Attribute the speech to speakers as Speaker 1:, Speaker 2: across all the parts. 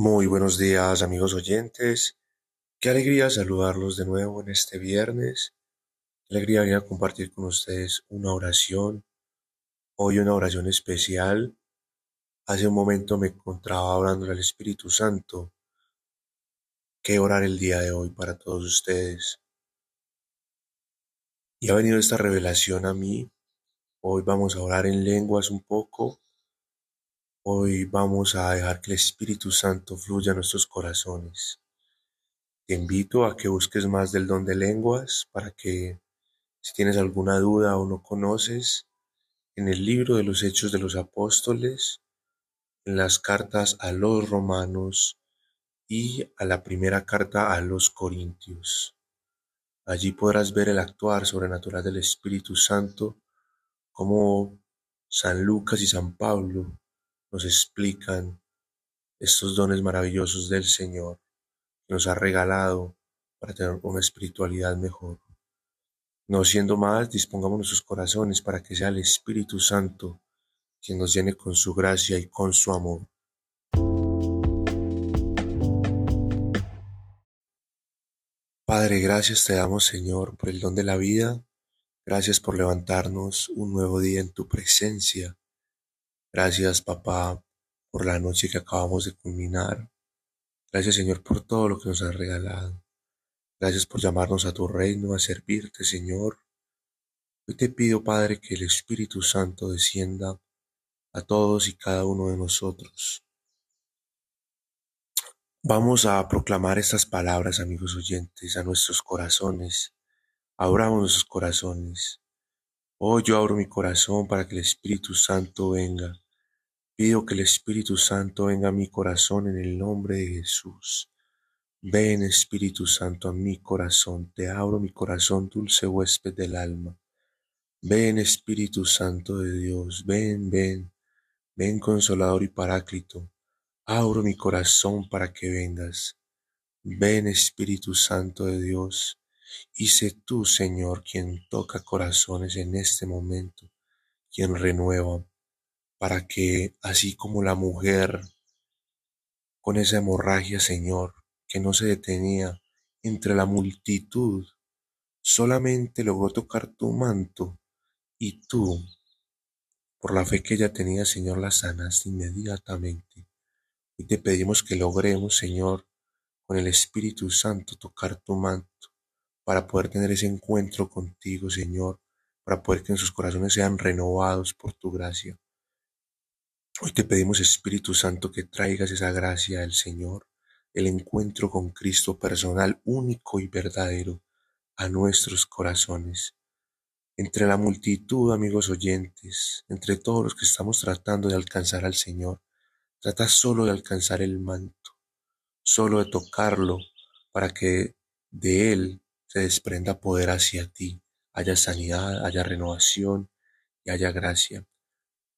Speaker 1: Muy buenos días amigos oyentes. Qué alegría saludarlos de nuevo en este viernes. Qué alegría compartir con ustedes una oración. Hoy una oración especial. Hace un momento me encontraba orando al Espíritu Santo. Qué orar el día de hoy para todos ustedes. Y ha venido esta revelación a mí. Hoy vamos a orar en lenguas un poco Hoy vamos a dejar que el Espíritu Santo fluya en nuestros corazones. Te invito a que busques más del don de lenguas para que si tienes alguna duda o no conoces, en el libro de los Hechos de los Apóstoles, en las cartas a los romanos y a la primera carta a los corintios. Allí podrás ver el actuar sobrenatural del Espíritu Santo, como San Lucas y San Pablo nos explican estos dones maravillosos del Señor que nos ha regalado para tener una espiritualidad mejor. No siendo más, dispongamos nuestros corazones para que sea el Espíritu Santo quien nos llene con su gracia y con su amor. Padre, gracias te damos Señor por el don de la vida. Gracias por levantarnos un nuevo día en tu presencia. Gracias, papá, por la noche que acabamos de culminar. Gracias, Señor, por todo lo que nos has regalado. Gracias por llamarnos a tu reino, a servirte, Señor. Hoy te pido, Padre, que el Espíritu Santo descienda a todos y cada uno de nosotros. Vamos a proclamar estas palabras, amigos oyentes, a nuestros corazones. Abramos nuestros corazones. Hoy yo abro mi corazón para que el Espíritu Santo venga Pido que el Espíritu Santo venga a mi corazón en el nombre de Jesús. Ven Espíritu Santo a mi corazón, te abro mi corazón, dulce huésped del alma. Ven Espíritu Santo de Dios, ven, ven, ven Consolador y Paráclito. Abro mi corazón para que vengas. Ven Espíritu Santo de Dios, y sé tú, Señor, quien toca corazones en este momento, quien renueva, para que, así como la mujer con esa hemorragia, Señor, que no se detenía entre la multitud, solamente logró tocar tu manto y tú, por la fe que ella tenía, Señor, la sanaste inmediatamente. Y te pedimos que logremos, Señor, con el Espíritu Santo tocar tu manto para poder tener ese encuentro contigo, Señor, para poder que nuestros corazones sean renovados por tu gracia. Hoy te pedimos, Espíritu Santo, que traigas esa gracia del Señor, el encuentro con Cristo personal, único y verdadero, a nuestros corazones. Entre la multitud, amigos oyentes, entre todos los que estamos tratando de alcanzar al Señor, trata solo de alcanzar el manto, solo de tocarlo, para que de Él se desprenda poder hacia ti, haya sanidad, haya renovación y haya gracia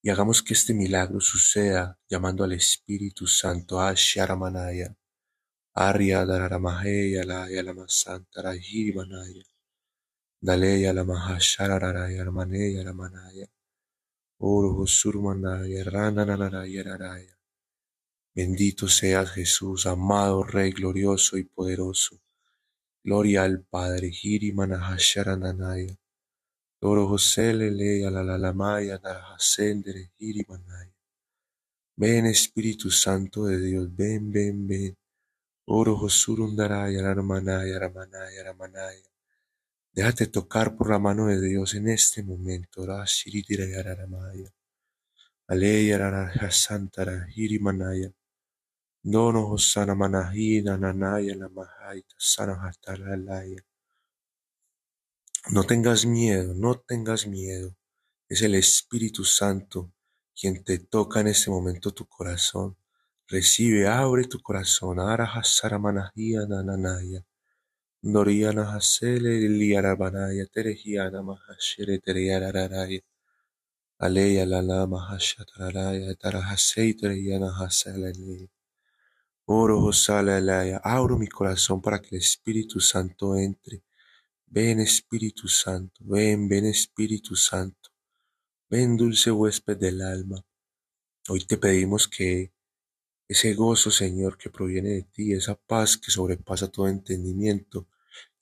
Speaker 1: y hagamos que este milagro suceda llamando al Espíritu Santo a Sharamanaya, Arya Dararamaheya la Yalama Santa Rahimanaya, Daleya la Mahashararaya Armaneya Ramanaya, Oro Surmanaya, Rananaraya Raraya. Bendito seas Jesús, amado Rey glorioso y poderoso. Gloria al Padre, Hiri Manahasharananaya. Oro José Lele a la la maya Narahasendere Hirimanaya. Ven Espíritu Santo de Dios, ven, ven, ven. Oro Josurundaraya Ramanaya Ramanaya Ramanaya. Déjate tocar por la mano de Dios en este momento. Rashiridira Raramaya. Aleya Rarahasantara Hirimanaya. Dono Hosana Manahina Nanaya Lamahaita Sanahatalaya. No tengas miedo, no tengas miedo. Es el Espíritu Santo quien te toca en este momento tu corazón. Recibe, abre tu corazón. Araja manahia nananaya. Noriana hasele liarabanaya terejiana mahashere tereyararaya. Aleya la la mahashataraya tarahasei tereyana haselene. Oro alaya. Abro mi corazón para que el Espíritu Santo entre Ven Espíritu Santo, ven, ven Espíritu Santo, ven dulce huésped del alma. Hoy te pedimos que ese gozo, Señor, que proviene de ti, esa paz que sobrepasa todo entendimiento,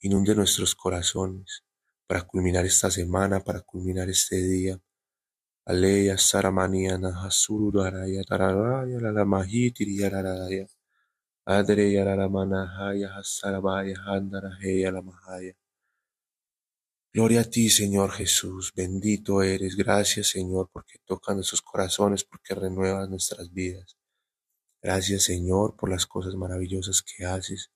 Speaker 1: inunde nuestros corazones para culminar esta semana, para culminar este día. Aleya Saramaniana Hasuru Araya Tararaya la Adre. Gloria a ti, Señor Jesús, bendito eres. Gracias, Señor, porque tocas nuestros corazones, porque renuevas nuestras vidas. Gracias, Señor, por las cosas maravillosas que haces.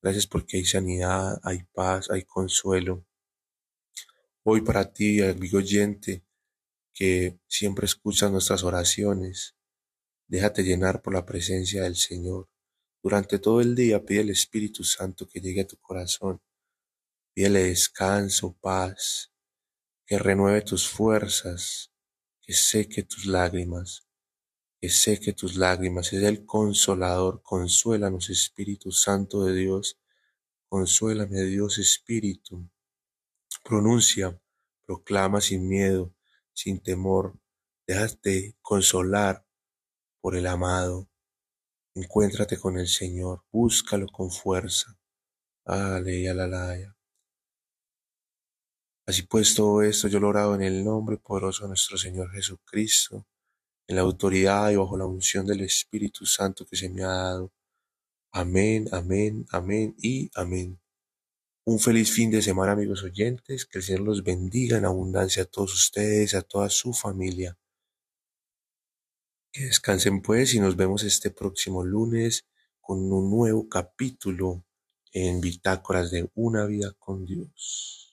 Speaker 1: Gracias porque hay sanidad, hay paz, hay consuelo. Hoy para ti, amigo oyente, que siempre escuchas nuestras oraciones, déjate llenar por la presencia del Señor. Durante todo el día pide al Espíritu Santo que llegue a tu corazón Pídele descanso, paz, que renueve tus fuerzas, que seque tus lágrimas, que seque tus lágrimas. Es el consolador, consuélanos Espíritu Santo de Dios, consuélame Dios Espíritu. Pronuncia, proclama sin miedo, sin temor, déjate consolar por el amado. Encuéntrate con el Señor, búscalo con fuerza. Aleluya, aleluya. Así pues, todo esto yo lo orado en el nombre poderoso de nuestro Señor Jesucristo, en la autoridad y bajo la unción del Espíritu Santo que se me ha dado. Amén, amén, amén y amén. Un feliz fin de semana, amigos oyentes. Que el Señor los bendiga en abundancia a todos ustedes, a toda su familia. Descansen pues y nos vemos este próximo lunes con un nuevo capítulo en Bitácoras de una vida con Dios.